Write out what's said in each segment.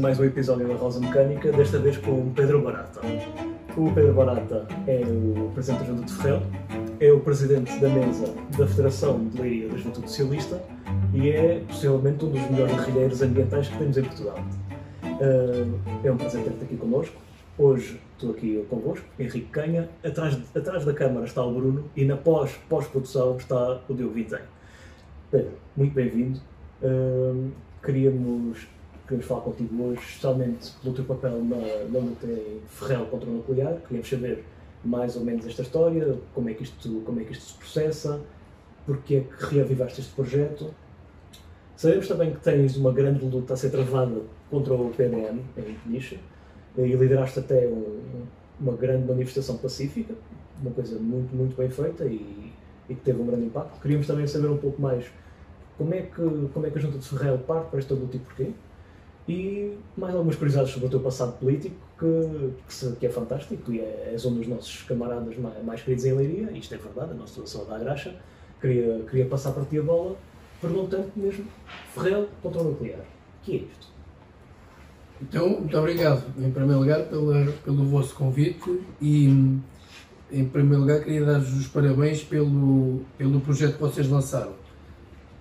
mais um episódio da Rosa Mecânica, desta vez com o Pedro Barata. O Pedro Barata é o Presidente de Ferrel, é o Presidente da Mesa da Federação de Leiria da Juventude Socialista e é possivelmente um dos melhores guerrilheiros ambientais que temos em Portugal. Uh, é um prazer ter-te aqui connosco. Hoje estou aqui convosco, Henrique Canha. Atrás, atrás da câmara está o Bruno e na pós, pós-produção está o Diogo Vintém. Pedro, muito bem-vindo. Uh, queríamos, queríamos falar contigo hoje, especialmente pelo teu papel na, na luta em Ferrel contra o nuclear. Queríamos saber mais ou menos esta história, como é que isto, como é que isto se processa, porque é que reavivaste este projeto. Sabemos também que tens uma grande luta a ser travada contra o PNM em Peniche e lideraste até um, uma grande manifestação pacífica, uma coisa muito, muito bem feita e, e que teve um grande impacto. Queríamos também saber um pouco mais como é que, como é que a Junta de Ferreira parte para esta luta e porquê. E mais algumas curiosidades sobre o teu passado político, que, que, que é fantástico e é, és um dos nossos camaradas mais, mais queridos em Leiria, isto é verdade, a nossa só da graxa. Queria, queria passar para ti a bola, perguntando mesmo, Ferreira contra o nuclear, o que é isto? Então, muito obrigado, em primeiro lugar, pela, pelo vosso convite e, em primeiro lugar, queria dar-vos os parabéns pelo, pelo projeto que vocês lançaram.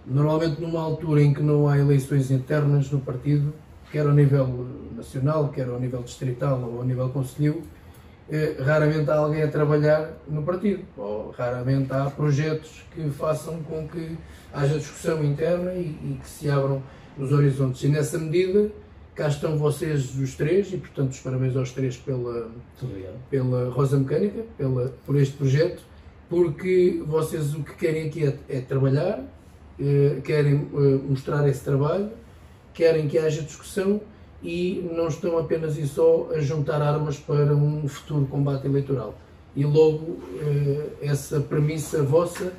Normalmente, numa altura em que não há eleições internas no partido, quer ao nível nacional, quer ao nível distrital ou ao nível conselho, eh, raramente há alguém a trabalhar no partido, ou raramente há projetos que façam com que haja discussão interna e, e que se abram os horizontes. E nessa medida, cá estão vocês os três, e portanto os parabéns aos três pela, pela Rosa Mecânica, pela, por este projeto, porque vocês o que querem aqui é, é trabalhar, eh, querem eh, mostrar esse trabalho, querem que haja discussão e não estão apenas e só a juntar armas para um futuro combate eleitoral. E logo eh, essa premissa vossa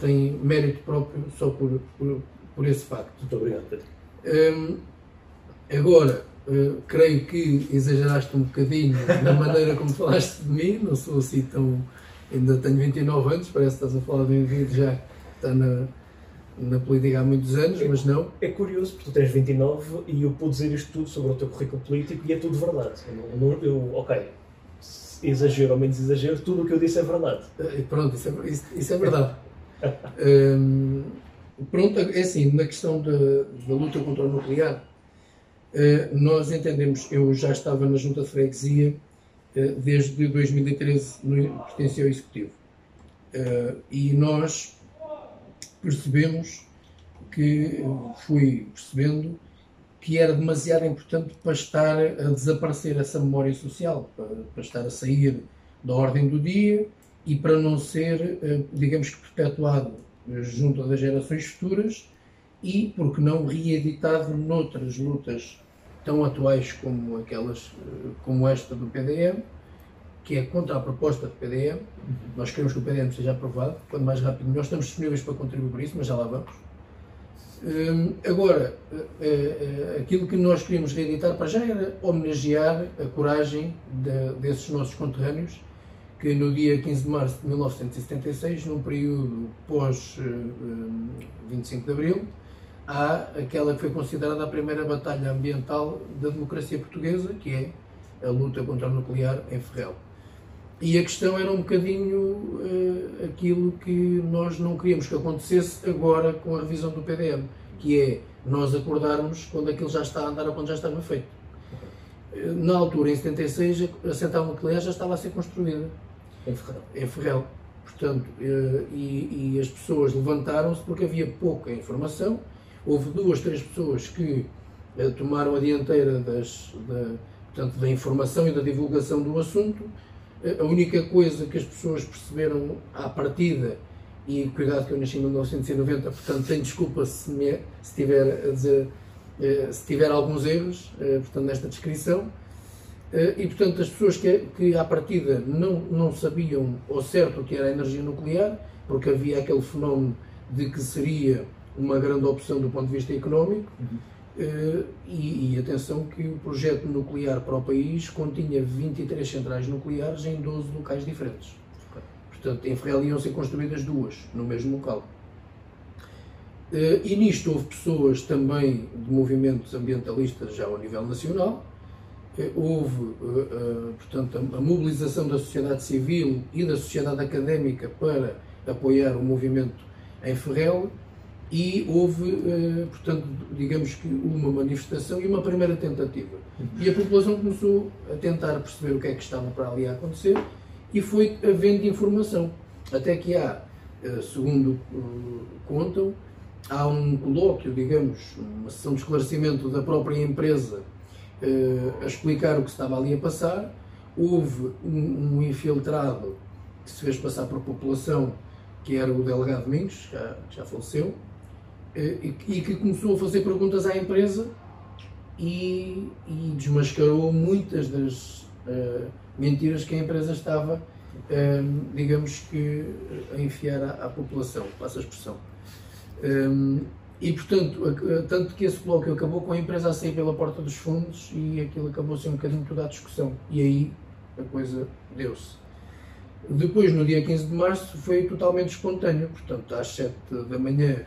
tem mérito próprio só por, por, por esse facto. Muito obrigado, Pedro. Um, agora, creio que exageraste um bocadinho na maneira como falaste de mim, não sou assim tão. Ainda tenho 29 anos, parece que estás a falar de um indivíduo já está na, na política há muitos anos, é, mas não. É curioso, porque tu tens 29 e eu pude dizer isto tudo sobre o teu currículo político e é tudo verdade. Eu, eu, eu ok, exagero ou menos exagero, tudo o que eu disse é verdade. Uh, pronto, isso é, isso, isso é verdade. um, pronto, é assim, na questão da, da luta contra o nuclear, uh, nós entendemos, eu já estava na Junta de Freguesia uh, desde 2013, no, pertencia ao Executivo. e nós percebemos que, fui percebendo, que era demasiado importante para estar a desaparecer essa memória social, para, para estar a sair da ordem do dia e para não ser, eh, digamos que, perpetuado junto das gerações futuras e, porque não, reeditado noutras lutas tão atuais como aquelas, eh, como esta do PDM, que é contra a proposta do PDM. Nós queremos que o PDM seja aprovado, quanto mais rápido. Nós estamos disponíveis para contribuir por isso, mas já lá vamos. Hum, agora, uh, uh, aquilo que nós queríamos reeditar para já era homenagear a coragem de, desses nossos conterrâneos que no dia 15 de março de 1976, num período pós uh, 25 de Abril, há aquela que foi considerada a primeira batalha ambiental da democracia portuguesa, que é a luta contra o nuclear em Ferrel. E a questão era um bocadinho uh, aquilo que nós não queríamos que acontecesse agora com a revisão do PDM, que é nós acordarmos quando aquilo já está a andar ou quando já estava feito. Uh, na altura, em 76, a central nuclear já estava a ser construída. Em Ferrel. Em Ferrel. Portanto, uh, e, e, as pessoas levantaram-se porque havia pouca informação. Houve duas, três pessoas que tomaram a dianteira das, da, portanto, da informação e da divulgação do assunto a única coisa que as pessoas perceberam à partida, e cuidado que eu nasci em 1990, portanto tenho desculpa se, me, se tiver a dizer, eh, se tiver alguns erros, eh, portanto, nesta descrição, eh, e portanto as pessoas que, que à partida não, não sabiam ao certo o que era a energia nuclear, porque havia aquele fenómeno de que seria uma grande opção do ponto de vista económico, uhum. Uh, e, e, atenção que o projeto nuclear para o país continha 23 centrais nucleares em 12 locais diferentes. Portanto, em Ferrel iam ser construídas duas no mesmo local. E nisto houve pessoas também de movimentos ambientalistas já ao nível nacional, houve, portanto, a mobilização da sociedade civil e da sociedade académica para apoiar o movimento em Ferrel e houve, portanto, digamos que uma manifestação e uma primeira tentativa. E a população começou a tentar perceber o que é que estava para ali a acontecer e foi havendo informação. Até que há, segundo contam, há um colóquio, digamos, uma sessão de esclarecimento da própria empresa a explicar o que estava ali a passar. Houve um, infiltrado que se fez passar por população, que era o delegado Domingos, que já, já faleceu, e, e, que começou a fazer perguntas à empresa e, e desmascarou muitas das uh, mentiras que a empresa estava, digamos que, a enfiar à, à população, passa a expressão. Um, e portanto, tanto que esse bloco acabou com a empresa a sair pela porta dos fundos e aquilo acabou ser um bocadinho toda a discussão. E aí a coisa deu-se. Depois, no dia 15 de março, foi totalmente espontâneo. Portanto, às 7 da manhã,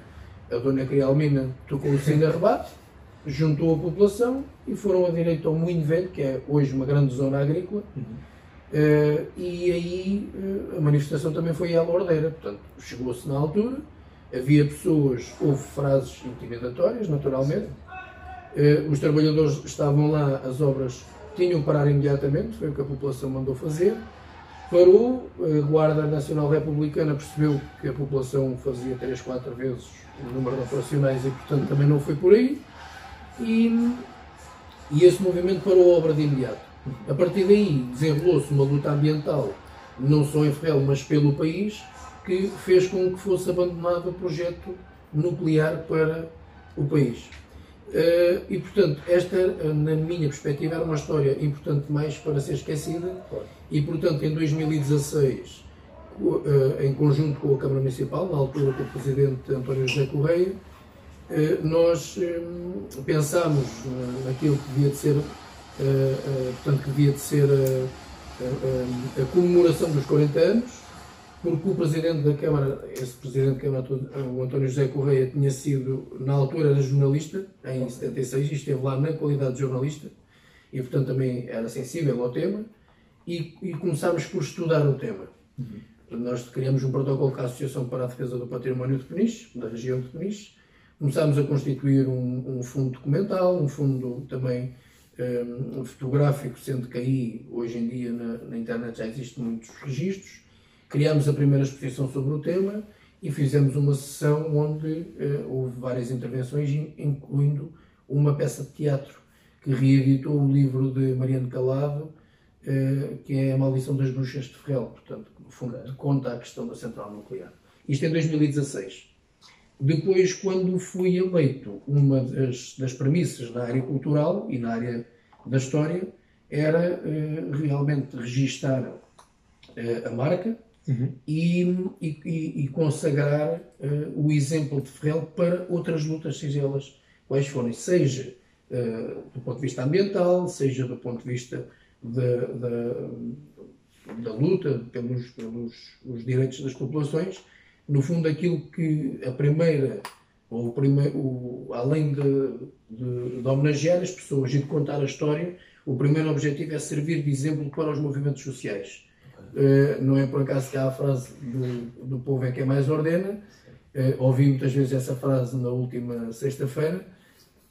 a dona Crialmina tocou o sino de rebate, juntou a população e foram a direito ao Moinho Velho, que é hoje uma grande zona agrícola. Uhum. Uh, e aí uh, a manifestação também foi à Lordeira. Portanto, chegou-se na altura Havia pessoas, houve frases intimidatórias, naturalmente. Eh, os trabalhadores estavam lá, as obras tinham que parar imediatamente, foi o que a população mandou fazer. Parou, a Guarda Nacional Republicana percebeu que a população fazia 3, 4 vezes o número de operacionais e, portanto, também não foi por aí. E, e esse movimento parou a obra de imediato. A partir daí desenrolou-se uma luta ambiental, não só em Ferrel, mas pelo país, que fez com que fosse abandonado o projeto nuclear para o país. Uh, e, portanto, esta, na minha perspectiva, era uma história importante mais para ser esquecida. E, portanto, em 2016, uh, eh, em conjunto com a Câmara Municipal, na altura com o Presidente António José Correia, uh, nós pensámos naquilo que devia de ser, portanto, que devia de ser a comemoração dos 40 anos, porque o Presidente da Câmara, esse Presidente da Câmara, o António José Correia, tinha sido, na altura, era jornalista, em 76, e esteve lá na qualidade de jornalista, e portanto também era sensível ao tema, e, e começámos por estudar o tema. Uhum. Nós criamos um protocolo com a Associação para a Defesa do Património de Peniche, da região de Peniche, começámos a constituir um, um fundo documental, um fundo também um, fotográfico, sendo que aí, hoje em dia, na, na internet já existem muitos registros, Criámos a primeira exposição sobre o tema e fizemos uma sessão onde uh, houve várias intervenções, incluindo uma peça de teatro que reeditou o livro de Mariano Calado, uh, que é A Maldição das Bruxas de Ferrel, portanto, no fundo, conta a questão da central nuclear. Isto em 2016. Depois, quando fui eleito, uma das, das premissas na área cultural e na área da história era uh, realmente registar a marca, uhum. e, e, e, consagrar uh, o exemplo de Ferrel para outras lutas, seja elas quais forem, seja uh, do ponto de vista ambiental, seja do ponto de vista da, da, da luta pelos, pelos os direitos das populações. No fundo, aquilo que a primeira, ou primeiro, o, além de, de, de homenagear as pessoas e de contar a história, o primeiro objetivo é servir de exemplo para os movimentos sociais Uh, não é por acaso que há a frase do, do povo é que é mais ordena. Uh, ouvi muitas vezes essa frase na última sexta-feira.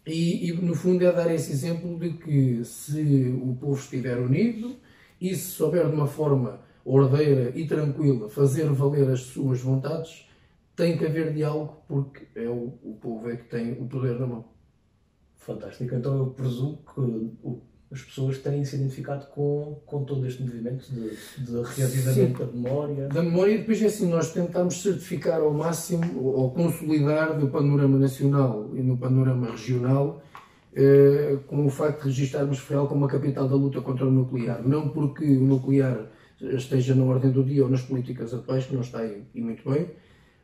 E, e, no fundo é dar esse exemplo de que se o povo estiver unido e se souber de uma forma ordeira e tranquila fazer valer as suas vontades, tem que haver diálogo porque é o, o povo é que tem o poder na mão. Fantástico. Então eu presumo que o as pessoas têm se identificado com, com todo este movimento de, de reavivamento da memória. Da memória, e depois é assim, nós tentamos certificar ao máximo, ou consolidar no panorama nacional e no panorama regional, eh, com o facto de registarmos Ferrol como a capital da luta contra o nuclear. Não porque o nuclear esteja na ordem do dia ou nas políticas atuais, que não está aí, e muito bem,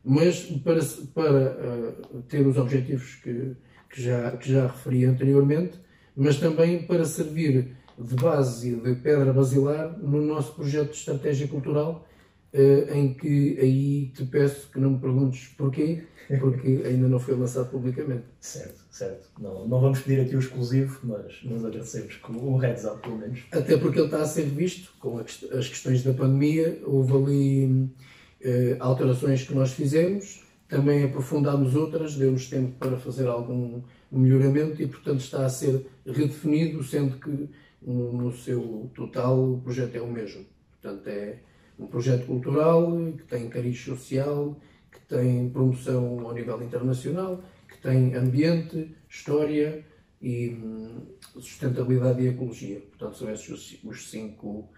mas para, para uh, ter os objetivos que, que, já, que já referi anteriormente, mas também para servir de base e de pedra basilar no nosso projeto de estratégia cultural, uh, em que aí te peço que não me perguntes porquê, porque ainda não foi lançado publicamente. Certo, certo. Não, não vamos pedir aqui o exclusivo, mas nós agradecemos com o heads up, pelo menos. Até porque ele está a ser visto com as questões da pandemia, houve ali uh, alterações que nós fizemos, também aprofundámos outras, deu-nos tempo para fazer algum melhoramento e, portanto, está a ser redefinido, sendo que no seu total o projeto é o mesmo. Portanto, é um projeto cultural que tem cariz social, que tem promoção ao nível internacional, que tem ambiente, história e hum, sustentabilidade e ecologia. Portanto, são esses os cinco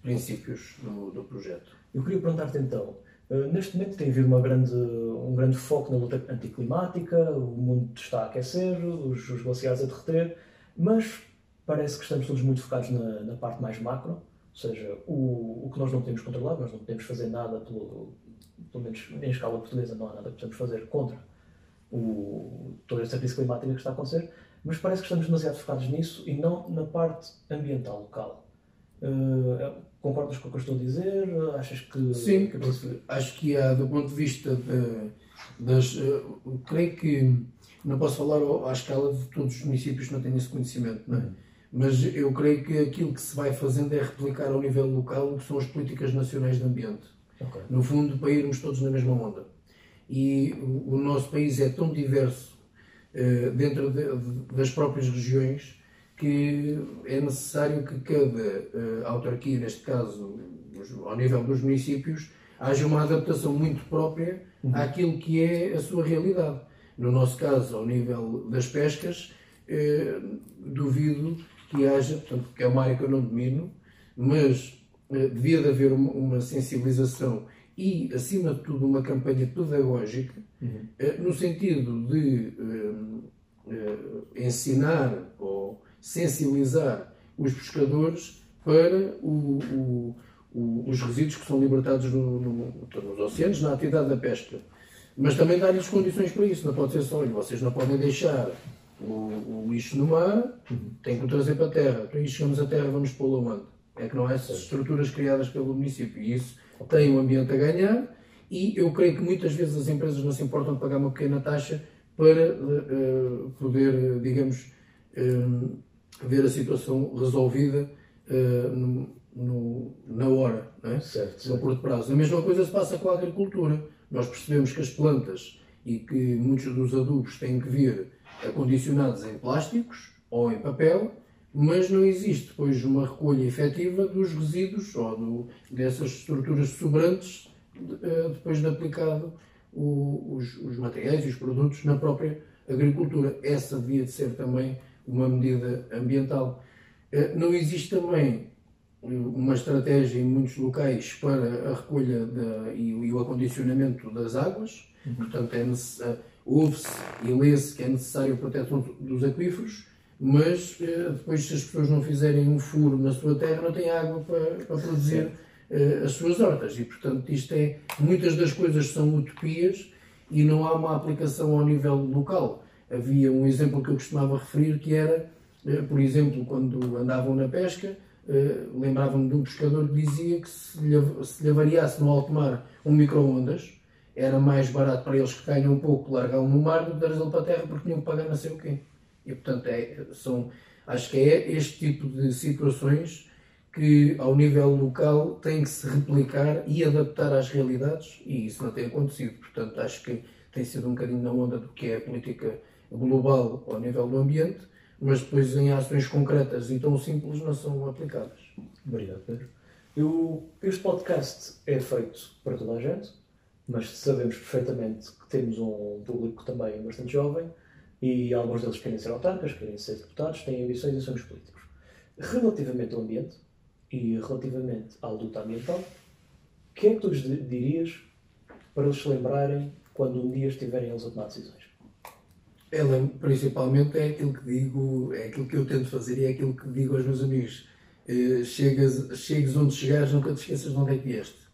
princípios do, do projeto. Eu queria perguntar-te então, neste momento tem havido uma grande, um grande foco na luta anticlimática, o mundo está a aquecer, os, os glaciares a derreter, mas parece que estamos todos muito focados na, na parte mais macro, ou seja, o, o que nós não podemos controlar, nós não podemos fazer nada, pelo, pelo menos em escala portuguesa, não há nada que possamos fazer contra o, toda esta crise climática que está a acontecer, mas parece que estamos demasiado focados nisso e não na parte ambiental local. Uh, concordas com o que eu estou a dizer? Achas que. Sim, que... acho que há, do ponto de vista de, das. Uh, creio que não posso falar à escala de todos os municípios que não têm esse conhecimento, não é? Mas eu creio que aquilo que se vai fazendo é replicar ao nível local o que são as políticas nacionais de ambiente. Okay. No fundo, para irmos todos na mesma onda. E o, o nosso país é tão diverso uh, dentro de, de, das próprias regiões que é necessário que cada uh, autarquia, neste caso ao nível dos municípios, haja uma adaptação muito própria uhum. àquilo que é a sua realidade. No nosso caso, ao nível das pescas, uh, duvido que haja, portanto, que é uma área que eu não domino, mas uh, devia de haver uma, uma, sensibilização e, acima de tudo, uma campanha pedagógica, uhum. uh, no sentido de uh, ensinar ou sensibilizar os pescadores para o, o, os resíduos que são libertados no, no, nos oceanos na atividade da pesca. Mas também dar-lhes condições para isso. Não pode ser só, vocês não podem deixar o, o lixo no mar, tem que o trazer para a terra. Então, aí chegamos à terra, vamos pô-lo onde? É que não há essas estruturas criadas pelo município. E isso tem o ambiente a ganhar e eu creio que muitas vezes as empresas não se importam de pagar uma pequena taxa para uh, poder, digamos, uh, ver a situação resolvida uh, no, no, na hora, não é? certo, no curto prazo. A mesma coisa se passa com a agricultura. Nós percebemos que as plantas e que muitos dos adubos têm que vir acondicionados em plásticos ou em papel, mas não existe depois uma recolha efetiva dos resíduos ou do, dessas estruturas sobrantes eh, depois de aplicado o, os, os, materiais e os produtos na própria agricultura. Essa devia de ser também uma medida ambiental. Eh, não existe também uma estratégia em muitos locais para a recolha e, e, o acondicionamento das águas, uhum. portanto é necessário ouve-se e lê-se que é necessário a proteção dos aquíferos, mas eh, depois, se as pessoas não fizerem um furo na sua terra, não têm água para, para produzir as suas hortas. E, portanto, isto é. Muitas das coisas são utopias e não há uma aplicação ao nível local. Havia um exemplo que eu costumava referir que era, uh, por exemplo, quando andavam na pesca, uh, lembrava-me de um pescador que dizia que se lhe, se lhe avariasse no alto mar um micro-ondas, era mais barato para eles que ganham um pouco largar no mar do que trazê-lo para a terra porque tinham que pagar não sei o quê. E portanto, é, são, acho que é este tipo de situações que ao nível local tem que se replicar e adaptar às realidades e isso não tem acontecido. Portanto, acho que tem sido um bocadinho na onda do que é a política global ao nível do ambiente, mas depois em ações concretas e tão simples não são aplicadas. Obrigado, Pedro. Eu, este podcast é feito para toda a gente mas sabemos perfeitamente que temos um público também bastante jovem e alguns deles querem ser autarcas, querem ser deputados, têm ambições e sonhos políticos. Relativamente ao ambiente e relativamente à luta ambiental, o que é que tu lhes dirias para eles se lembrarem quando um dia estiverem eles a tomar decisões? Ela, principalmente, é aquilo que digo, é aquilo que eu tento fazer e é aquilo que digo aos meus amigos. Uh, chegas, chegues onde chegares, nunca te esqueças de onde é que vieste.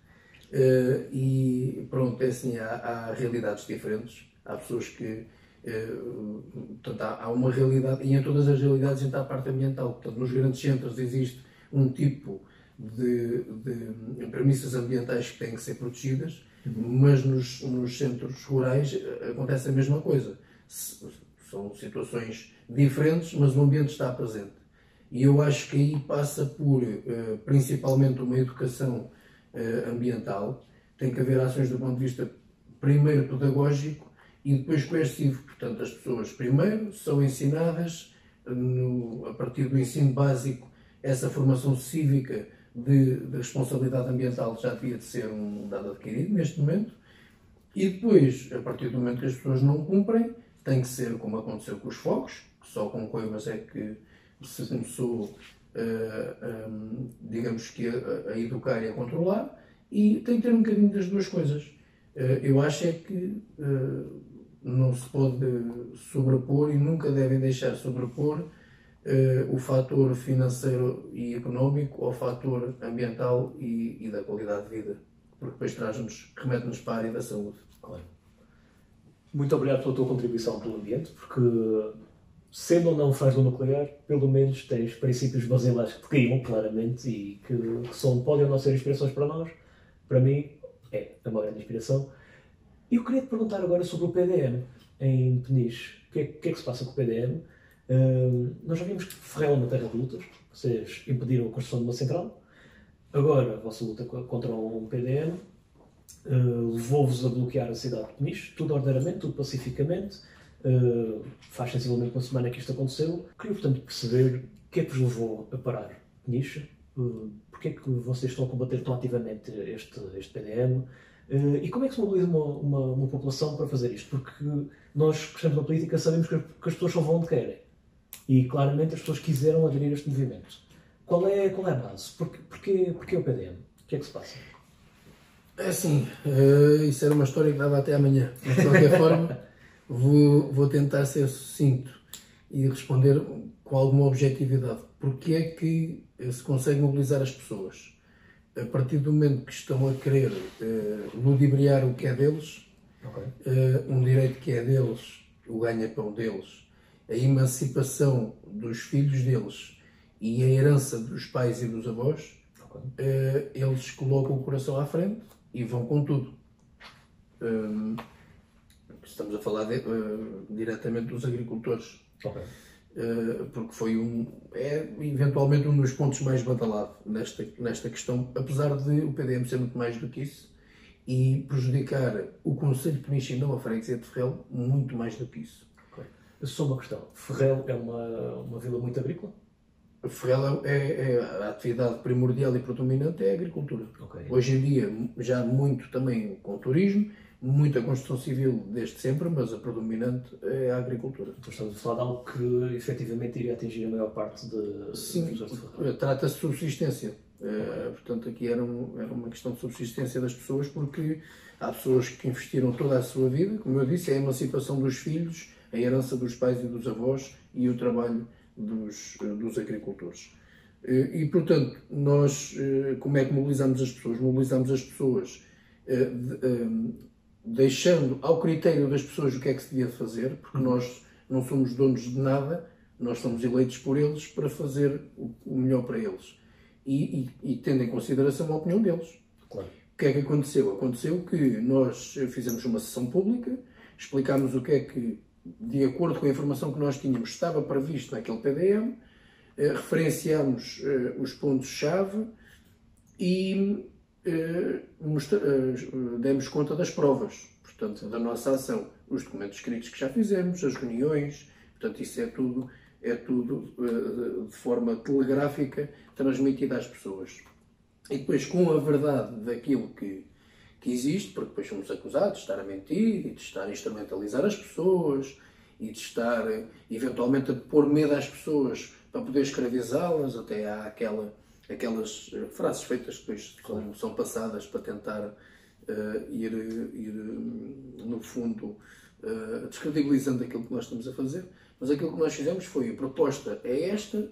Uh, e pronto, é assim, há, há, realidades diferentes, há pessoas que. Uh, portanto, há, há, uma realidade, e em todas as realidades entra a parte ambiental. Portanto, nos grandes centros existe um tipo de, de premissas ambientais que têm que ser protegidas, uhum. mas nos, nos, centros rurais acontece a mesma coisa. São situações diferentes, mas o ambiente está presente. E eu acho que aí passa por, eh, principalmente, uma educação eh, ambiental. Tem que haver ações do ponto de vista, primeiro, pedagógico e depois coercivo. Portanto, as pessoas, primeiro, são ensinadas, no, a partir do ensino básico, essa formação cívica de, de, responsabilidade ambiental já devia de ser um dado adquirido neste momento. E depois, a partir do momento que as pessoas não cumprem, tem que ser como aconteceu com os fogos, que só com coivas é que se começou, uh, eh, um, digamos que, a, a, educar e a controlar, e tem que ter um bocadinho das duas coisas. Uh, eu acho é que uh, não se pode sobrepor e nunca devem deixar sobrepor o fator financeiro e económico ao fator ambiental e, e da qualidade de vida, porque depois traz-nos, remete-nos para a área da saúde. Claro. Muito obrigado pela tua contribuição pelo ambiente, porque sendo ou não fãs do nuclear, pelo menos tens princípios basilares que te caíam claramente e que, são, podem não ser inspirações para nós. Para mim, é uma grande inspiração. E eu queria te perguntar agora sobre o PDM em Peniche. O que é, que, é que se passa com o PDM? Uh, nós já vimos que Ferrel é uma terra de lutas. Vocês impediram a construção de uma central. Agora, a vossa luta contra um PDM uh, levou-vos a bloquear a cidade de Peniche, tudo ordeiramente, tudo pacificamente. Uh, faz sensivelmente uma semana que isto aconteceu. Queria, portanto, perceber o que é que vos levou a parar Peniche, uh, porque é que vocês estão a combater tão ativamente este, este PDM, uh, e como é que se mobiliza uma, uma, uma, população para fazer isto? Porque nós, que estamos na política, sabemos que, que as pessoas só vão onde querem. E claramente as pessoas quiseram aderir a este movimento. Qual é, qual é a base? Porquê, porquê, porquê o PDM? O que é que se passa? É assim, uh, isso era uma história que dava até amanhã. Mas, de qualquer forma, vou, vou tentar ser sucinto e responder com alguma objetividade. Porque é que se consegue mobilizar as pessoas? A partir do momento que estão a querer uh, ludibriar o que é deles, okay. uh, um direito que é deles, o ganha-pão deles, a emancipação dos filhos deles e a herança dos pais e dos avós, okay. uh, eles colocam o coração à frente e vão com tudo. Um, estamos a falar de, uh, diretamente dos agricultores. Okay. Uh, porque foi um, é eventualmente um dos pontos mais badalados nesta, nesta questão, apesar de o PDM ser muito mais do que isso e prejudicar o Conselho de Peniche e não a freguesia de Ferrel muito mais do que isso. Okay. Só uma questão, Ferrel é uma, uma vila muito agrícola? Ferrel é, é, a atividade primordial e predominante é a agricultura. Okay. Hoje em dia, já muito também com turismo, muita construção civil desde sempre, mas a predominante é a agricultura. Então estamos a falar de algo que efetivamente iria atingir a maior parte de, Sim, trata-se de subsistência. É, portanto, aqui era, um, era, uma questão de subsistência das pessoas, porque há pessoas que investiram toda a sua vida, como eu disse, é a emancipação dos filhos, a herança dos pais e dos avós e o trabalho dos, dos agricultores. E, portanto, nós, eh, como é que mobilizamos as pessoas? Mobilizamos as pessoas eh, eh, deixando ao critério das pessoas o que é que se devia fazer, porque uhum. nós não somos donos de nada, nós somos eleitos por eles para fazer o melhor para eles. E, e, e tendo em consideração a opinião deles. Claro. O que é que aconteceu? Aconteceu que nós fizemos uma sessão pública, explicámos o que é que de acordo com a informação que nós tínhamos, estava previsto naquele PDM, eh, referenciámos eh, os pontos-chave e eh, demos conta das provas, portanto, da nossa ação, os documentos escritos que já fizemos, as reuniões, portanto, isso é tudo, é tudo de forma telegráfica transmitida às pessoas. E depois, com a verdade daquilo que que existe, porque depois somos acusados de estar a mentir e de estar a instrumentalizar as pessoas e de estar eventualmente a pôr medo às pessoas para poder escravizá-las, até há aquela, aquelas frases feitas que depois são, são passadas para tentar uh, ir, ir, no fundo, uh, descredibilizando aquilo que nós estamos a fazer. Mas aquilo que nós fizemos foi a proposta é esta,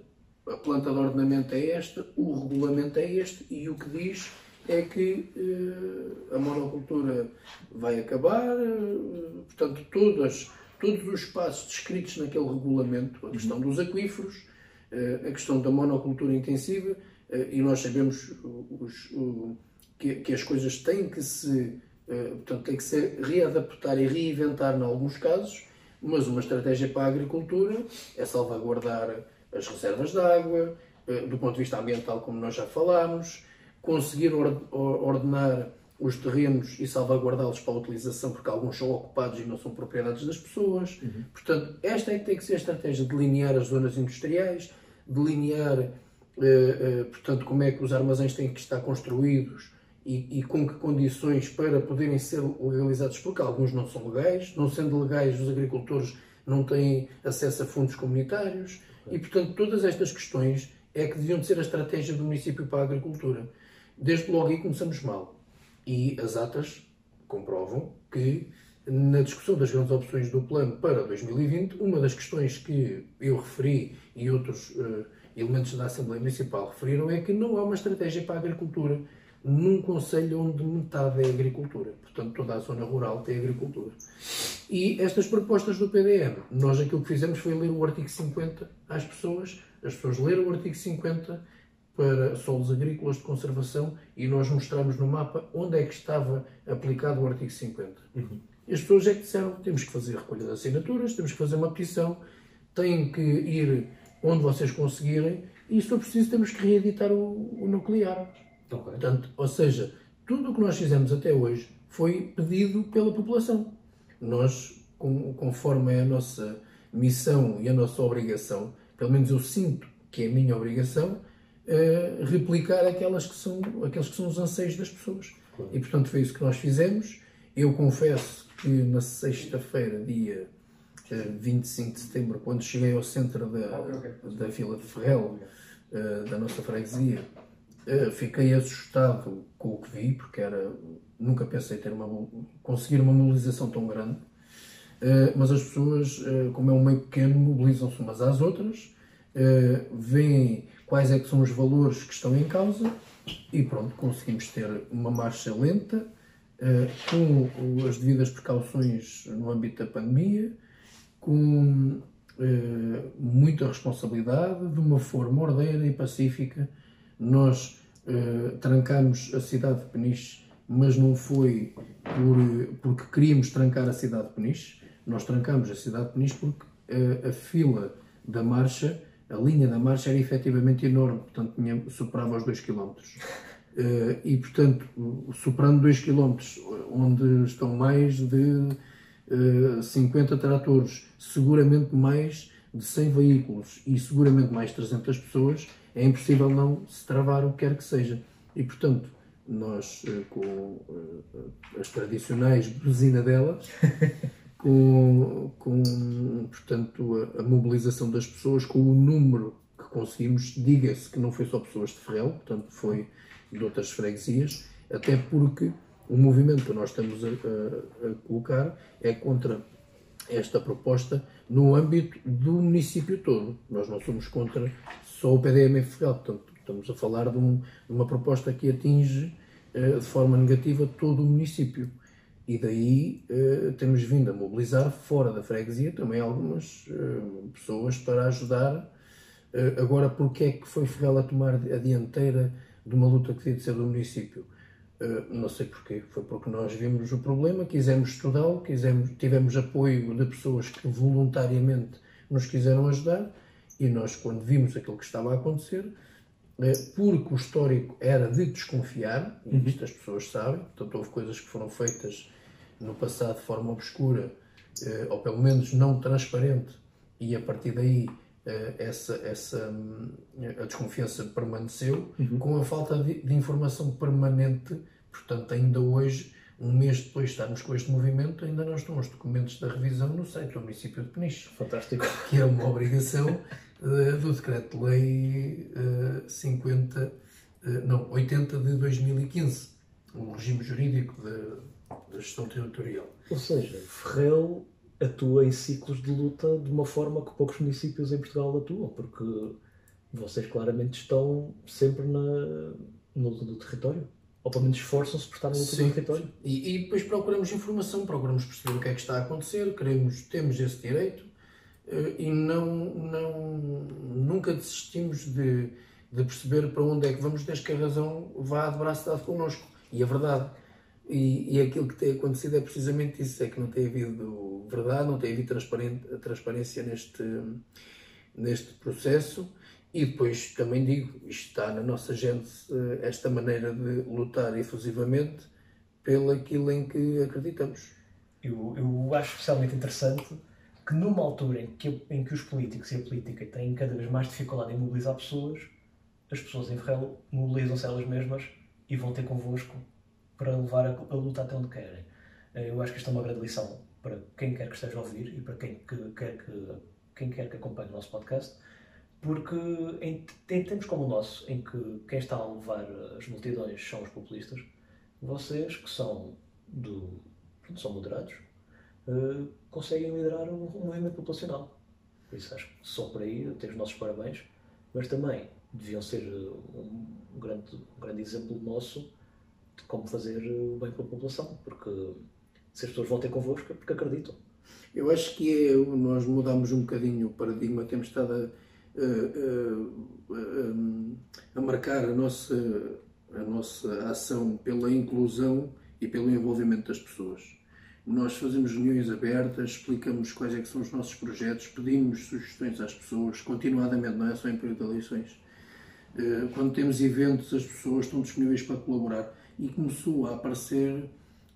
a planta de ordenamento é esta, o regulamento é este e o que diz é que uh, a monocultura vai acabar, uh, portanto, todas, todos os espaços descritos naquele regulamento, a questão dos aquíferos, uh, a questão da monocultura intensiva, e nós sabemos os, que, que, as coisas têm que se, portanto, têm que se readaptar e reinventar em alguns casos, mas uma estratégia para a agricultura é salvaguardar as reservas de água, do ponto de vista ambiental, como nós já falámos, conseguir ordenar os terrenos e salvaguardá-los para a utilização, porque alguns são ocupados e não são propriedades das pessoas. Uhum. Portanto, esta é que tem que ser a estratégia: delinear as zonas industriais, delinear, uh, uh, portanto, como é que os armazéns têm que estar construídos e, e, com que condições para poderem ser legalizados, porque alguns não são legais. Não sendo legais, os agricultores não têm acesso a fundos comunitários. E, portanto, todas estas questões é que deviam de ser a estratégia do município para a agricultura. Desde logo aí começamos mal e as atas comprovam que na discussão das grandes opções do plano para 2020, uma das questões que eu referi e outros uh, elementos da Assembleia Municipal referiram é que não há uma estratégia para a agricultura num conselho onde metade é agricultura. Portanto, toda a zona rural tem agricultura. E estas propostas do PDM, nós aquilo que fizemos foi ler o artigo 50 às pessoas, as pessoas leram o artigo 50 para solos agrícolas de conservação e nós mostramos no mapa onde é que estava aplicado o artigo 50. Uhum. E as pessoas é que disseram temos que fazer recolha de assinaturas, temos que fazer uma petição, têm que ir onde vocês conseguirem e, se for preciso, temos que reeditar o, o nuclear. Okay. Portanto, ou seja, tudo o que nós fizemos até hoje foi pedido pela população. Nós, conforme é a nossa missão e a nossa obrigação, pelo menos eu sinto que é a minha obrigação, uh, replicar aquelas que são, aqueles que são os anseios das pessoas. Claro. E, portanto, foi isso que nós fizemos. Eu confesso que na sexta-feira, dia uh, eh, 25 de setembro, quando cheguei ao centro da, da Vila de Ferrel, uh, da nossa freguesia, uh, fiquei assustado com o que vi, porque era, nunca pensei ter uma, conseguir uma mobilização tão grande. mas as pessoas, como é um meio pequeno, mobilizam-se umas às outras, veem quais é que são os valores que estão em causa e pronto, conseguimos ter uma marcha lenta, eh, com as devidas precauções no âmbito da pandemia, com eh, muita responsabilidade, de uma forma ordeira e pacífica. Nós eh, trancamos a cidade de Peniche, mas não foi por, porque queríamos trancar a cidade de Peniche, nós trancamos a cidade de Peniche porque a fila da marcha a linha da marcha era efetivamente enorme, portanto tinha, superava os 2 km. Uh, e, portanto, superando 2 km, onde estão mais de uh, 50 tratores, seguramente mais de 100 veículos e seguramente mais de 300 pessoas, é impossível não se travar o que quer que seja. E, portanto, nós, uh, com as tradicionais buzina delas, com, com portanto, a, a, mobilização das pessoas, com o número que conseguimos, diga-se que não foi só pessoas de Ferrel, portanto foi de outras freguesias, até porque o movimento que nós estamos a, a, a colocar é contra esta proposta no âmbito do município todo. Nós não somos contra só o PDM Ferrel, portanto estamos a falar de, um, de uma proposta que atinge uh, de forma negativa todo o município. E daí uh, temos vindo a mobilizar fora da freguesia também algumas uh, pessoas para ajudar. Uh, agora, porque é que foi Ferrel a tomar a dianteira de uma luta que devia de ser do município? não sei porquê. Foi porque nós vimos o problema, quisemos estudá-lo, quisemos, tivemos apoio de pessoas que voluntariamente nos quiseram ajudar e nós, quando vimos aquilo que estava a acontecer, porque o histórico era de desconfiar, e isto as pessoas sabem, portanto houve coisas que foram feitas no passado de forma obscura, eh, ou pelo menos não transparente, e a partir daí eh, essa, essa, hum, a desconfiança permaneceu, uhum. com a falta de, de, informação permanente, portanto, ainda hoje, um mês depois de estarmos com este movimento, ainda não estão os documentos da revisão no site do município de Peniche. Fantástico. Que é uma obrigação uh, do Decreto-Lei uh, 50, uh, não, 80 de 2015, o regime jurídico de da gestão territorial. Ou seja, Ferrel atua em ciclos de luta de uma forma que poucos municípios em Portugal atuam, porque vocês claramente estão sempre na, na luta do território. Ou pelo menos esforçam-se por estar na luta Sim. do território. E, e, depois procuramos informação, procuramos perceber o que é que está a acontecer, queremos, temos esse direito. eh, e não, não, nunca desistimos de, de perceber para onde é que vamos, desde que a razão vá de braço dado connosco. E a verdade. E, e aquilo que tem acontecido é precisamente isso: é que não tem havido verdade, não tem havido transparência neste, neste processo. E depois também digo, isto está na nossa gente, eh, esta maneira de lutar efusivamente pelo aquilo em que acreditamos. Eu, eu acho especialmente interessante que numa altura em que, em que os políticos e a política têm cada vez mais dificuldade em mobilizar pessoas, as pessoas em Ferrel mobilizam-se elas mesmas e vão ter convosco para levar a, a luta até onde querem. Eh, eu acho que isto é uma grande lição para quem quer que esteja a ouvir e para quem, que, quer, que, quem quer que acompanhe o nosso podcast, porque em, em tempos como o nosso, em que quem está a levar as multidões são os populistas, vocês que são, do, são moderados, uh, conseguem liderar um, um, movimento populacional. Por isso acho que só por aí tenho os nossos parabéns, mas também deviam ser um, um, grande, um grande exemplo nosso como fazer o bem para a população, porque se as pessoas vão ter convosco é porque acreditam. Eu acho que é, nós mudamos um bocadinho o paradigma, temos estado a, a, a, a marcar a nossa a nossa ação pela inclusão e pelo envolvimento das pessoas. Nós fazemos reuniões abertas, explicamos quais é são os nossos projetos, pedimos sugestões às pessoas, continuadamente, não é só em período de eleições. Eh, quando temos eventos, as pessoas estão disponíveis para colaborar. E começou a aparecer,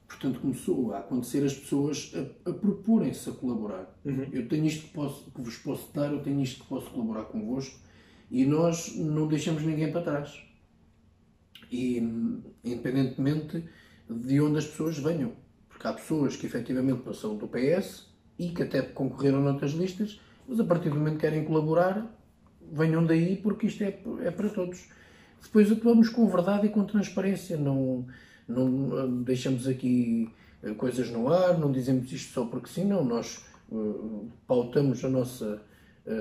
portanto, começou a acontecer as pessoas a, a proporem-se a colaborar. Uhum. Eu tenho isto que, posso, que vos posso dar, eu tenho isto que posso colaborar convosco, e nós não deixamos ninguém para trás e independentemente de onde as pessoas venham. Porque há pessoas que efetivamente são do PS e que até concorreram noutras listas, mas a partir do momento que querem colaborar, venham daí porque isto é, é para todos. Depois atuamos com verdade e com transparência, não, não deixamos aqui eh, coisas no ar, não dizemos isto só porque sim, não. Nós uh, pautamos a nossa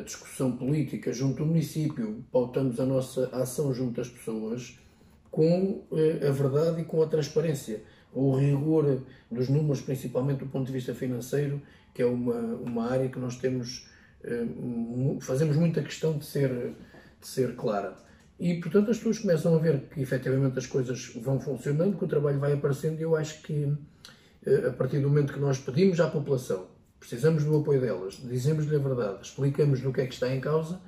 discussão política junto ao município, pautamos a nossa ação junto às pessoas com eh, a verdade e com a transparência. O rigor dos números, principalmente do ponto de vista financeiro, que é uma, uma área que nós temos, eh, fazemos muita questão de ser, de ser clara. E, portanto, as pessoas começam a ver que efetivamente as coisas vão funcionando, que o trabalho vai aparecendo, e eu acho que eh, a partir do momento que nós pedimos à população, precisamos do apoio delas, dizemos-lhe a verdade, explicamos no que é que está em causa,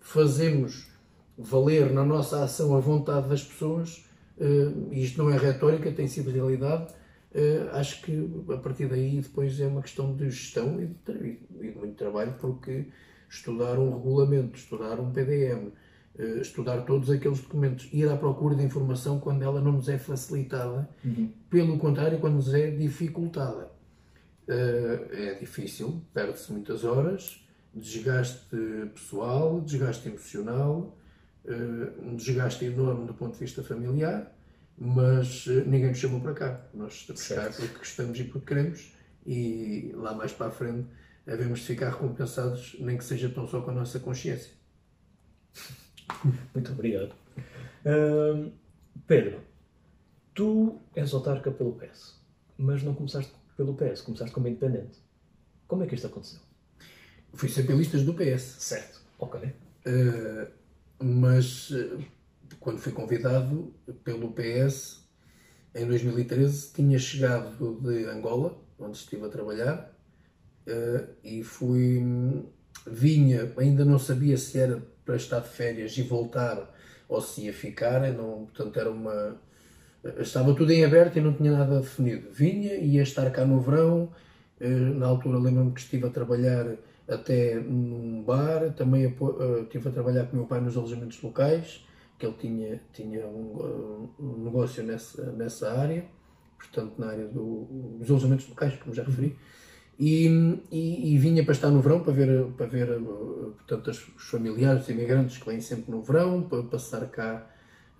fazemos valer na nossa ação a vontade das pessoas, uh, e isto não é retórica, tem sido realidade, uh, acho que a partir daí depois é uma questão de gestão e de, e de muito trabalho, porque estudar um regulamento, estudar um PDM, eh, estudar todos aqueles documentos, ir à procura de informação quando ela não nos é facilitada, uhum. pelo contrário, quando nos é dificultada. é difícil, perde-se muitas horas, desgaste pessoal, desgaste emocional, eh, um desgaste enorme do ponto de vista familiar, mas eh, ninguém nos chamou para cá. Nós estamos cá porque gostamos e porque queremos, e lá mais para a frente havemos de ficar recompensados, nem que seja tão só com a nossa consciência. Muito obrigado. Uh, Pedro, tu és autarca pelo PS, mas não começaste pelo PS, começaste como independente. Como é que isto aconteceu? Fui sempre listas do PS. Certo, ok. Uh, mas eh, quando fui convidado pelo PS em 2013 tinha chegado de Angola onde estive a trabalhar eh, e fui vinha ainda não sabia se era para estar de férias e voltar ou se ia ficar não portanto era uma estava tudo em aberto e não tinha nada definido. Vinha ia estar cá no verão eh, na altura lembro-me que estive a trabalhar até num bar, também uh, estive a trabalhar com o meu pai nos alojamentos locais, que ele tinha, tinha um, um negócio nessa, nessa área, portanto na área do, dos alojamentos locais, como já referi, e, e, e, vinha para estar no verão, para ver, para ver eh, portanto, os familiares, os imigrantes que vêm sempre no verão, para passar cá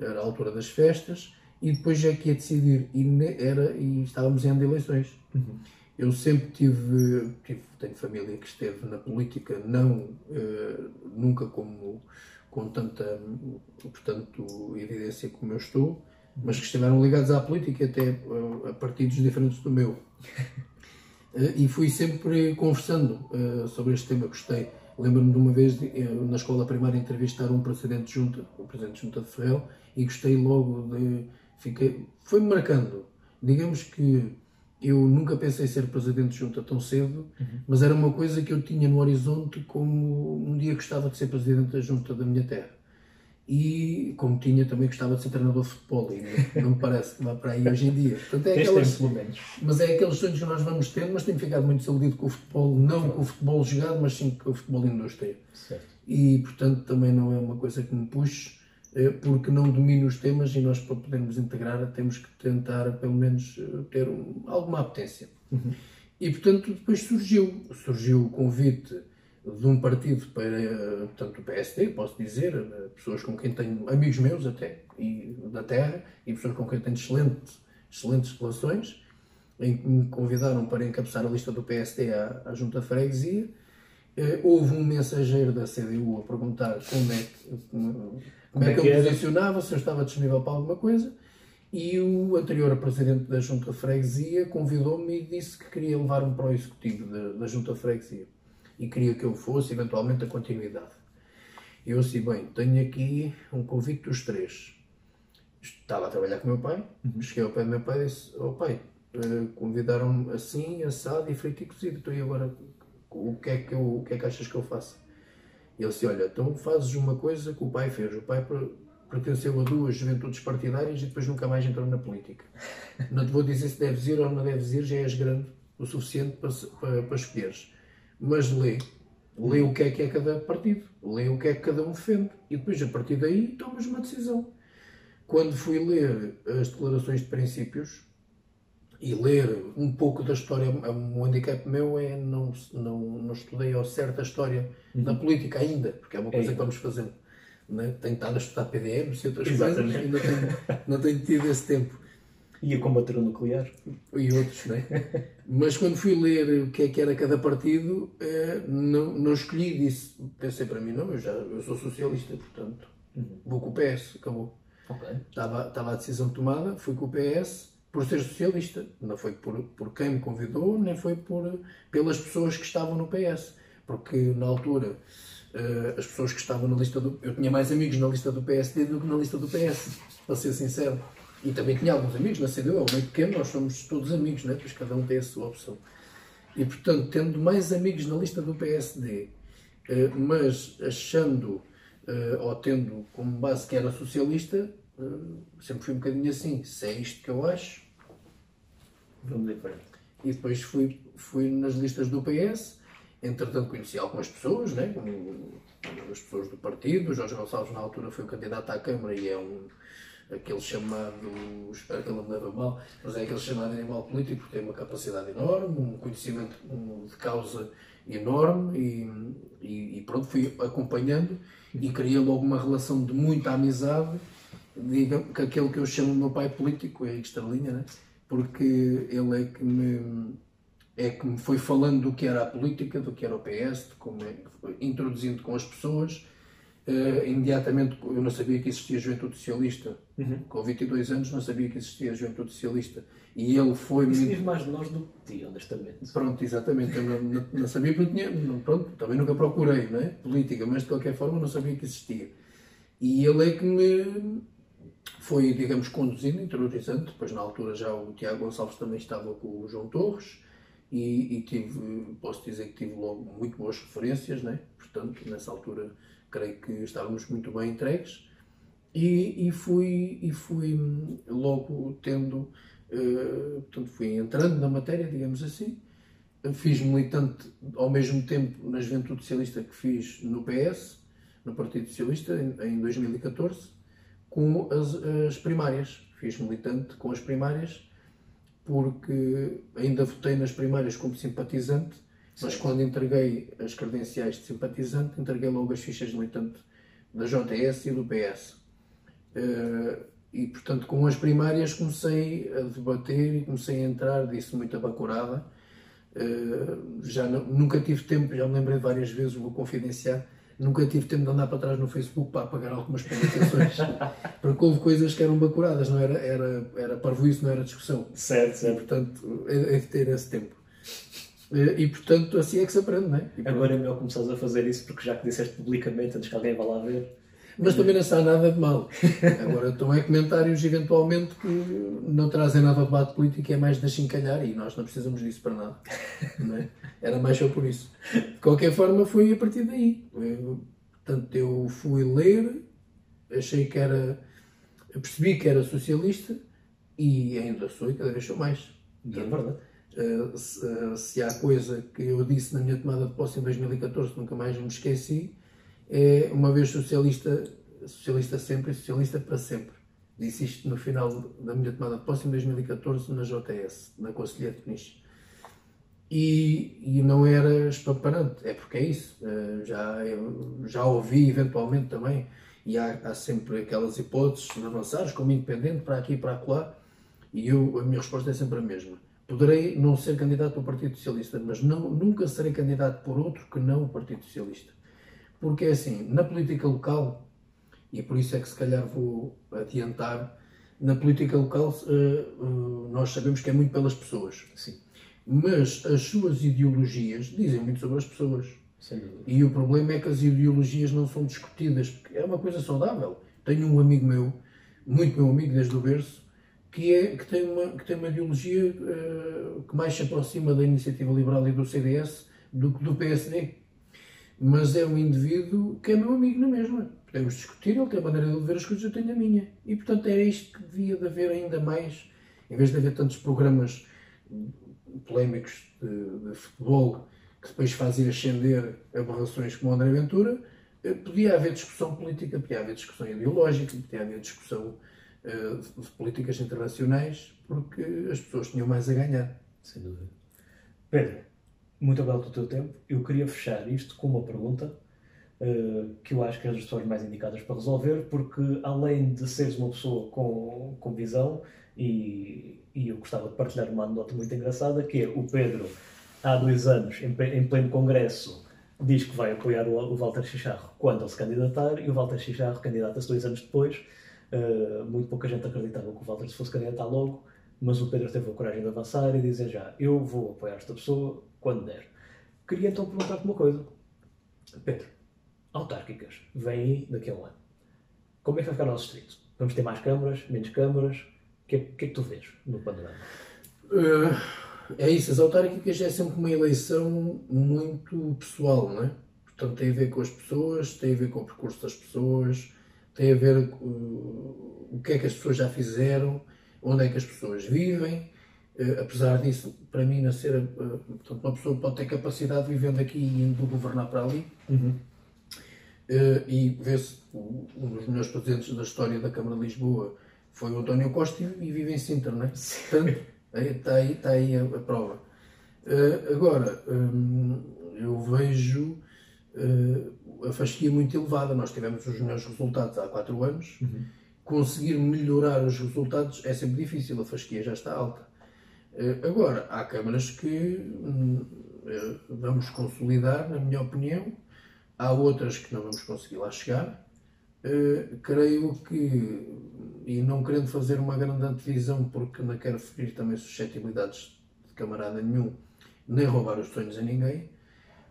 à altura das festas, e depois já que ia decidir, e, era, e estávamos em ano de eleições. Uhum. Eu sempre tive, tive, tenho família que esteve na política, não uh, nunca como com tanta, portanto, evidência como eu estou, mas que estiveram ligados à política até a partidos diferentes do meu. Uh, e fui sempre conversando uh, sobre este tema, gostei. Lembro-me de uma vez de, na escola primária entrevistar um presidente de junta, o presidente de junta de Ferrel, e gostei logo de. Fiquei, foi-me marcando. Digamos que eu nunca pensei ser presidente de junta tão cedo, uhum. mas era uma coisa que eu tinha no horizonte como um dia gostava de ser presidente da junta da minha terra. E como tinha, também gostava de ser treinador de futebol, e não me parece que vá para aí hoje em dia. Portanto, é aquelas, tempo, pelo menos. Mas é aqueles sonhos que nós vamos tendo, mas tenho ficado muito saludido com o futebol, não com o futebol jogado, mas sim com o futebol indústria. Certo. E, portanto, também não é uma coisa que me puxe, é porque não domino os temas e nós, para podermos integrar, temos que tentar, pelo menos, ter um, alguma apetência. Uhum. E, portanto, depois surgiu, surgiu o convite de um partido para, portanto, o PSD, posso dizer, pessoas com quem tenho, amigos meus até, e da terra, e pessoas com quem tenho excelente, excelentes relações, em que me convidaram para encabeçar a lista do PSD à, à Junta Freguesia. Eh, houve um mensageiro da CDU a perguntar como é que, como, como é, é que eu posicionava, se eu estava disponível para alguma coisa, e o anterior presidente da Junta Freguesia convidou-me e disse que queria levar-me para o executivo da, da Junta Freguesia e queria que eu fosse, eventualmente, a continuidade. E eu assim, bem, tenho aqui um convite dos três. Estava a trabalhar com o meu pai, uhum. cheguei ao pé do meu pai e disse, oh pai, eh, convidaram-me assim, assado e frito e cozido, então e agora o que, é que eu, o que é que achas que eu faço? E ele disse, olha, então fazes uma coisa que o pai fez. O pai pertenceu a duas juventudes partidárias e depois nunca mais entrou na política. Não te vou dizer se deves ir ou não deves ir, já és grande o suficiente para, para, para escolheres mas lê. Lê o que é que é cada partido, lê o que é que cada um defende e depois, a partir daí, tomas uma decisão. Quando fui ler as declarações de princípios e ler um pouco da história, um handicap meu é não, não, não estudei ao certo a história uhum. da política ainda, porque é uma coisa é. que vamos fazendo. Né? Tenho estado a estudar PDMs e outras Exatamente. coisas, ainda tenho, não tenho tido esse tempo. E a combater o nuclear. E outros, não é? Mas quando fui ler o que é que era cada partido, eh, não, não escolhi, disse, pensei para mim, não, eu, já, eu sou socialista, portanto, uhum. vou com o PS, acabou. Okay. Estava, estava a decisão tomada, fui com o PS por ser socialista. Não foi por, por quem me convidou, nem foi por, pelas pessoas que estavam no PS. Porque na altura eh, as pessoas que estavam na lista do. Eu tinha mais amigos na lista do PSD do que na lista do PS, para ser sincero. E também tinha alguns amigos na CDU, é um meio pequeno, nós somos todos amigos, né? pois cada um tem a sua opção. E, portanto, tendo mais amigos na lista do PSD, eh, mas achando, eh, ou tendo como base que era socialista, eh, sempre fui um bocadinho assim, se é isto que eu acho, vamos em frente. E depois fui, fui nas listas do PS, entretanto conheci algumas pessoas, né? as pessoas do partido, o Jorge Gonçalves na altura foi o candidato à Câmara e é um aquele chamado, espero que ele não leve mal, mas é aquele chamado animal político, porque tem uma capacidade enorme, um conhecimento de causa enorme e, e, e pronto, fui acompanhando e criei logo uma relação de muita amizade, que aquele que eu chamo meu pai político, é Estrelinha, né? porque ele é que me é que me foi falando do que era a política, do que era o PS, de como é, introduzindo com as pessoas Uh, imediatamente eu não sabia que existia Juventude Socialista. Uhum. Com 22 anos não sabia que existia Juventude Socialista. E ele foi. Isso muito... mais de nós do que ti, honestamente. Pronto, exatamente. Eu não, não, não sabia porque tinha. Não, pronto, também nunca procurei, não é? Política, mas de qualquer forma não sabia que existia. E ele é que me foi, digamos, conduzindo, interiorizando. Depois, na altura, já o Tiago Gonçalves também estava com o João Torres. E, e tive, posso dizer que tive logo muito boas referências, né? Portanto, nessa altura creio que estávamos muito bem entregues e, e fui, e fui logo tendo, uh, portanto, fui entrando na matéria, digamos assim. Fiz militante ao mesmo tempo na Juventude Socialista que fiz no PS, no Partido Socialista, em, em 2014, com as, as primárias. Fiz militante com as primárias porque ainda votei nas primárias como simpatizante mas quando entreguei as credenciais de simpatizante, entreguei logo as fichas de militante da JS e do PS. Eh, e, portanto, com as primárias comecei a debater e comecei a entrar, disse muita bacurada. Eh, já não, nunca tive tempo, já me lembrei várias vezes, vou confidenciar, nunca tive tempo de andar para trás no Facebook para apagar algumas publicações, porque houve coisas que eram bacuradas, não era, era, era isso, não era discussão. Certo, certo. E, portanto, é, é de ter esse tempo. E, portanto, assim é que se aprende, não é? Agora é melhor começares a fazer isso porque já que disseste publicamente antes que alguém vá lá ver. Mas também não está nada de mal. Agora, estão é comentários eventualmente que não trazem nada de debate político, é mais de achincalhar e nós não precisamos disso para nada. É? Era mais só por isso. De qualquer forma, foi a partir daí. Eu, portanto, eu fui ler, achei que era. percebi que era socialista e ainda sou e cada vez sou mais. é verdade. Se, uh, se, há coisa que eu disse na minha tomada de posse em 2014, nunca mais me esqueci, é uma vez socialista, socialista sempre e socialista para sempre. Disse isto no final da minha tomada de posse em 2014 na JS, na Conselhia de Peniche. E, e não era espamparante, é porque é isso. Uh, já, já ouvi eventualmente também, e há, há sempre aquelas hipóteses de avançares como independente para aqui e para lá, e eu, a minha resposta é sempre a mesma. Poderei não ser candidato ao Partido Socialista, mas não, nunca serei candidato por outro que não o Partido Socialista. Porque é assim, na política local, e por isso é que se calhar vou adiantar, na política local uh, uh, nós sabemos que é muito pelas pessoas. Sim. Mas as suas ideologias dizem muito sobre as pessoas. E o problema é que as ideologias não são discutidas, porque é uma coisa saudável. Tenho um amigo meu, muito meu amigo desde o berço, que, é, que, tem, uma, que tem uma ideologia uh, que mais se aproxima da iniciativa liberal e do CDS do que do PSD mas é um indivíduo que é meu amigo na mesma. Podemos discutir, ele tem a maneira de ver as coisas, eu tenho a minha. E portanto era isto que devia de haver ainda mais, em vez de haver tantos programas polémicos de, de futebol que depois fazem ascender aberrações como André Ventura, eh, podia haver discussão política, podia haver discussão ideológica, podia haver discussão de políticas internacionais, porque as pessoas tinham mais a ganhar. Sem dúvida. Pedro, muito obrigado pelo teu tempo. Eu queria fechar isto com uma pergunta uh, que eu acho que é das pessoas mais indicadas para resolver, porque além de seres uma pessoa com, com visão, e, e eu gostava de partilhar uma anedota muito engraçada, que é o Pedro, há dois anos, em, em pleno congresso, diz que vai apoiar o, o Walter Chicharro quando ele se candidatar, e o Walter Chicharro candidata-se dois anos depois. Uh, muito pouca gente acreditava que o Walter se fosse candidatar logo, mas o Pedro teve a coragem de avançar e dizer já, eu vou apoiar esta pessoa, quando der. Queria então perguntar-te uma coisa. Pedro, autárquicas, vem daqui a um ano. Como é que vai ficar o nosso distrito? Vamos ter mais câmaras, menos câmaras? O que, é, que, é que tu vês no panorama? Uh, é isso, as autárquicas é sempre uma eleição muito pessoal, não é? Portanto, tem a ver com as pessoas, tem a ver com o percurso das pessoas, tem a ver com uh, o que é que as pessoas já fizeram, onde é que as pessoas vivem, Uh, apesar disso, para mim, nascer, uh, portanto, uma pessoa pode ter capacidade vivendo aqui e indo governar para ali. Uhum. Uh, e vê-se, um dos melhores presidentes da história da Câmara de Lisboa foi o António Costa e vive em Sintra, não é? Portanto, está aí, está aí a, a prova. agora, um, eu vejo a fasquia muito elevada. Nós tivemos os melhores resultados há quatro anos. Uhum. Conseguir melhorar os resultados é sempre difícil, a fasquia já está alta. Eh, agora, há câmaras que hum, eh, vamos consolidar, na minha opinião, há outras que não vamos conseguir lá chegar. Eh, creio que, e não querendo fazer uma grande antevisão, porque não quero ferir também suscetibilidades de camarada nenhum, nem roubar os sonhos a ninguém,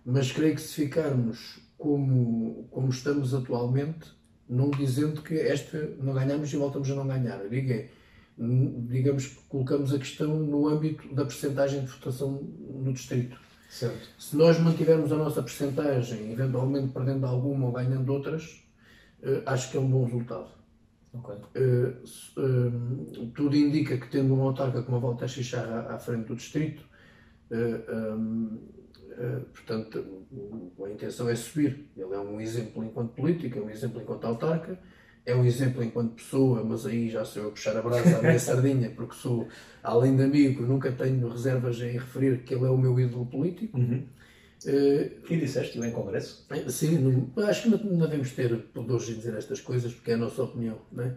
mas creio que se ficarmos como, como estamos atualmente, não dizendo que esta não ganhamos e voltamos a não ganhar. Eu digo é, digamos que colocamos a questão no âmbito da percentagem de votação no distrito. Certo. Se nós mantivermos a nossa percentagem, eventualmente perdendo alguma ou ganhando outras, uh, acho que é um bom resultado. Okay. Uh, uh, tudo indica que tendo uma autarca como a Volta Xixar à, à frente do distrito, um, portanto, a intenção é subir. Ele é um exemplo enquanto político, é um exemplo enquanto autarca, é um exemplo enquanto pessoa, mas aí já sou eu puxar a brasa à minha sardinha, porque sou, além de amigo, nunca tenho reservas em referir que ele é o meu ídolo político. Uhum. Uh, e disseste em congresso? Eh, sim, não, acho que não, não devemos ter pudores de dizer estas coisas, porque é a nossa opinião, não é?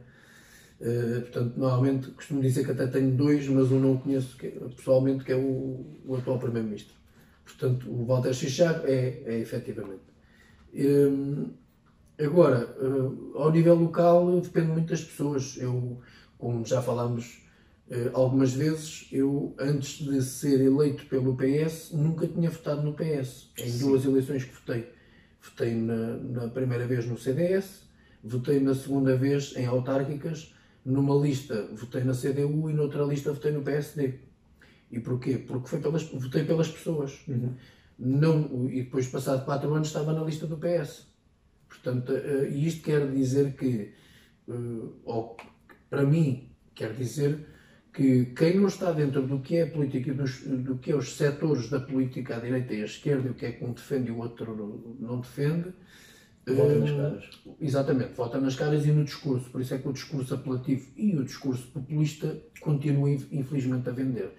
Uh, portanto, normalmente costumo dizer que até tenho dois, mas um não conheço que, pessoalmente, que é o, o atual Primeiro-Ministro. Portanto, o Walter Xixar é, é efetivamente. Um, Agora, uh, ao nível local, depende muito das pessoas. Eu, como já falámos Uh, algumas vezes eu, antes de ser eleito pelo PS, nunca tinha votado no PS. Em Sim. duas eleições que votei. Votei na, na, primeira vez no CDS, votei na segunda vez em autárquicas. Numa lista votei na CDU e noutra lista votei no PSD. E porquê? Porque foi pelas, votei pelas pessoas. Uhum. Não, e depois, passado quatro anos, estava na lista do PS. Portanto, uh, isto quer dizer que, uh, ou, para mim, quer dizer que quem não está dentro do que é a política e dos, do que é os setores da política à direita e à esquerda, e o que é que um defende e o outro não defende, Vota nas caras. Exatamente, vota nas caras e no discurso. Por isso é que o discurso apelativo e o discurso populista continuam, infelizmente, a vender.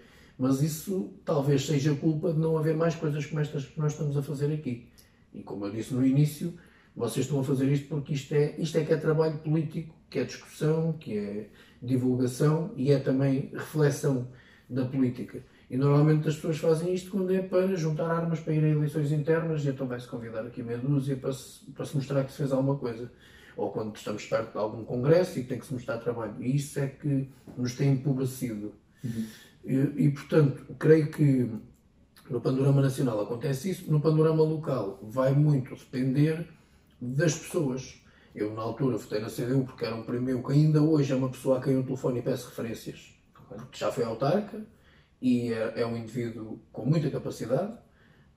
Mas isso talvez seja culpa de não haver mais coisas como estas que nós estamos a fazer aqui. E como eu disse no início, vocês estão a fazer isto porque isto é, isto é que é trabalho político, que é discussão, que é divulgação e é também reflexão da política. E normalmente as pessoas fazem isto quando é para juntar armas para ir a eleições internas e então vai-se convidar aqui meia dúzia para se, para se mostrar que se fez alguma coisa. Ou quando estamos perto de algum congresso e tem que se mostrar trabalho. E isso é que nos tem empobrecido. Uhum. E, e, portanto, creio que no panorama nacional acontece isso, no panorama local vai muito depender das pessoas. Eu, na altura, votei na CDU porque era um primeiro que ainda hoje é uma pessoa a quem eu telefono e peço referências. Porque já foi autarca e é, é um indivíduo com muita capacidade.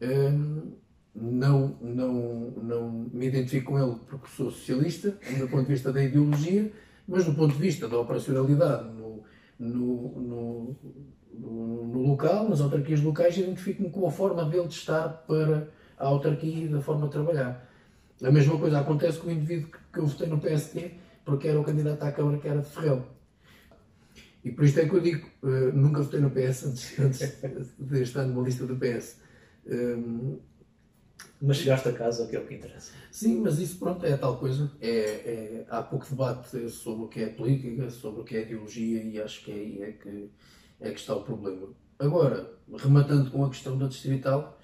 Hum, não, não, não me identifico com ele porque sou socialista, do ponto de vista da ideologia, mas do ponto de vista da operacionalidade no, no, no, no, local, nas autarquias locais, identifico-me com a forma dele de estar para a autarquia e da forma de trabalhar. A mesma coisa acontece com o indivíduo que, eu votei no PSD, porque era o candidato à Câmara que era de Ferrel. E por isto é que eu digo, uh, nunca votei no PS antes, antes de estar numa lista do PS. Um, mas chegaste a casa, que é o que interessa. Sim, mas isso pronto, é tal coisa. É, é, há pouco debate sobre o que é política, sobre o que é ideologia e acho que aí é que, é que está o problema. Agora, rematando com a questão da distrital,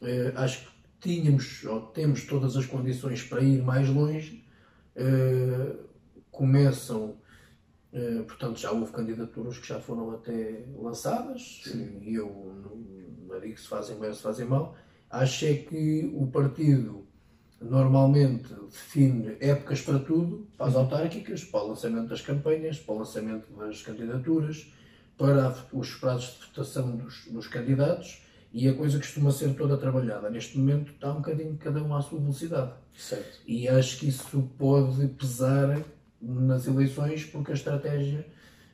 eh, acho que tínhamos ou temos todas as condições para ir mais longe. Eh, começam, eh, portanto, já houve candidaturas que já foram até lançadas Sim. e eu não, não digo se fazem bem ou se fazem mal. Acho é que o partido normalmente define épocas para tudo, para as autárquicas, para o lançamento das campanhas, para o lançamento das candidaturas, para os prazos de votação dos, dos candidatos e a coisa costuma ser toda trabalhada. Neste momento está um bocadinho cada um à sua velocidade. Certo. E acho que isso pode pesar nas eleições porque a estratégia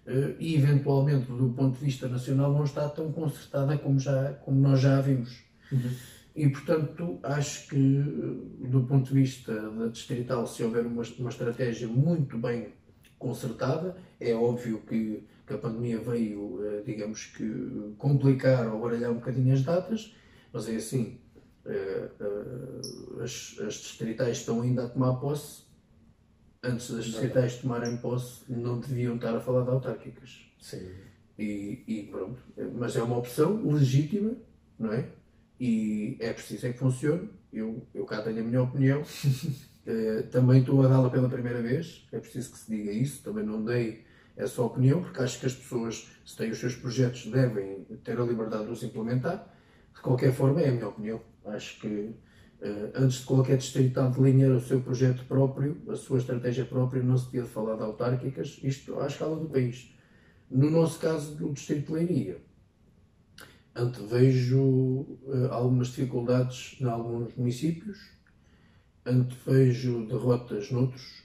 eh, e eventualmente do ponto de vista nacional não está tão concertada como, já, como nós já a vimos. Uhum. E, portanto, acho que, do ponto de vista da distrital, se houver uma, uma estratégia muito bem concertada, é óbvio que que a pandemia veio, eh, digamos que, complicar ou baralhar um bocadinho as datas, mas é assim, eh, eh, as, as distritais estão ainda a tomar posse, antes das distritais tomarem posse, não deviam estar a falar de autárquicas. Sim. E, e, pronto, mas é uma opção legítima, não é? E é preciso é que funcione. Eu, eu cá tenho a minha opinião. também estou a dá-la pela primeira vez, é preciso que se diga isso. Também não dei a sua opinião, porque acho que as pessoas, se têm os seus projetos, devem ter a liberdade de os implementar. De qualquer forma, é a minha opinião. Acho que Uh, antes de qualquer distrital delinear o seu projeto próprio, a sua estratégia própria, não se devia falar de autárquicas, isto à escala do país. No nosso caso, do Distrito de Leiria, antevejo uh, algumas dificuldades em alguns municípios, antevejo derrotas noutros,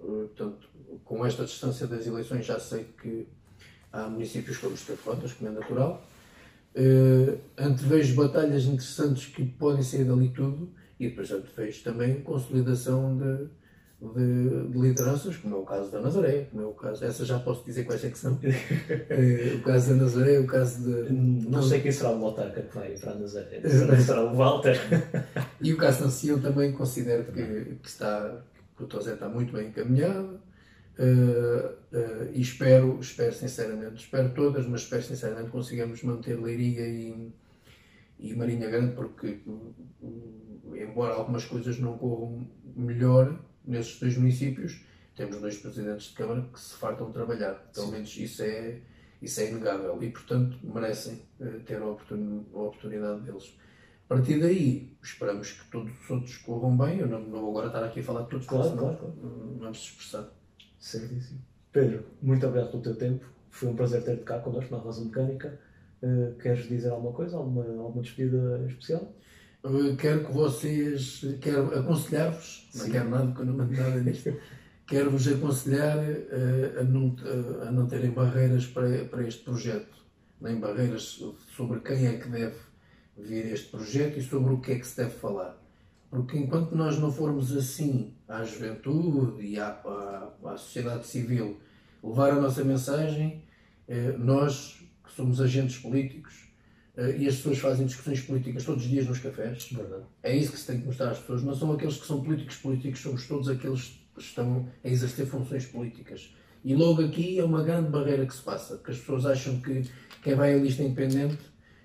uh, portanto, com esta distância das eleições já sei que há municípios que vamos ter derrotas, como é natural. Uh, antevejo batalhas interessantes que podem sair dali tudo e depois antevejo também consolidação de, de, de, lideranças, como é o caso da Nazaré, como é o caso, essa já posso dizer quais é que são. uh, o caso da Nazaré, o caso de. Não, não sei quem será o autarca que vai para a Nazaré, não será o Walter. e o caso da Sion também considero que, que, está, que o Tosé está muito bem encaminhado. Uh, uh, e espero, espero sinceramente, espero todas, mas espero sinceramente que consigamos manter Leiria e, e Marinha Grande, porque, embora algumas coisas não corram melhor nesses dois municípios, temos dois presidentes de Câmara que se fartam de trabalhar. Pelo menos isso é, Isso é inegável e, portanto, merecem uh, ter a, oportun a, oportunidade deles. A partir daí, esperamos que todos os outros corram bem. Eu não, não vou agora estar aqui a falar de todos, claro, claro, claro. vamos expressar. Certíssimo. Pedro, muito obrigado pelo teu tempo. Foi um prazer ter-te cá connosco na Rosa Mecânica. Uh, queres dizer alguma coisa? Alguma, alguma despedida especial? Quero que vocês, quero aconselhar-vos, não quero nada, nada nisto, quero vos aconselhar uh, a, não, a não terem barreiras para, para este projeto, nem barreiras sobre quem é que deve vir este projeto e sobre o que é que se deve falar. Porque enquanto nós não formos assim à juventude e à, à, à sociedade civil levar a nossa mensagem, eh, nós que somos agentes políticos eh, e as pessoas fazem discussões políticas todos os dias nos cafés, Verdade. é isso que se tem que mostrar às pessoas. Não são aqueles que são políticos políticos, somos todos aqueles que estão a exercer funções políticas. E logo aqui é uma grande barreira que se passa, porque as pessoas acham que quem vai à lista independente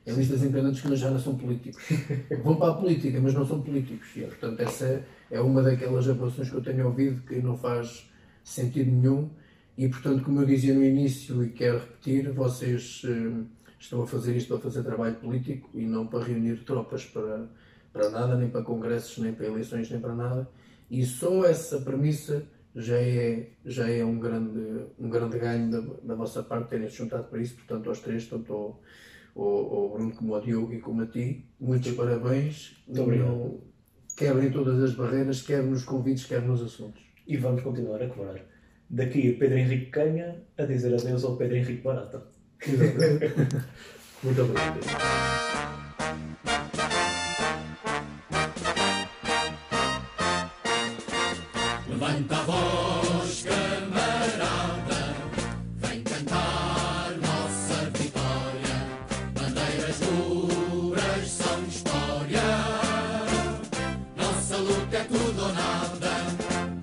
em listas independentes que já não são políticos. Vão para a política, mas não são políticos. E, portanto, essa é uma daquelas apelações que eu tenho ouvido que não faz sentido nenhum. E, portanto, como eu dizia no início e quero repetir, vocês eh, estão a fazer isto para fazer trabalho político e não para reunir tropas para, para nada, nem para congressos, nem para eleições, nem para nada. E só essa premissa já é, já é um, grande, um grande ganho da, da vossa parte terem se juntado para isso. Portanto, aos três, tanto ao, ao, Bruno como ao Diogo e como a ti, muitos parabéns. Muito obrigado. Quebrem todas as barreiras, quer nos convites, quer nos assuntos. E vamos continuar a cobrar. Daqui Pedro Henrique Canha a dizer adeus ao Pedro Henrique Barata. Muito obrigado. Levanta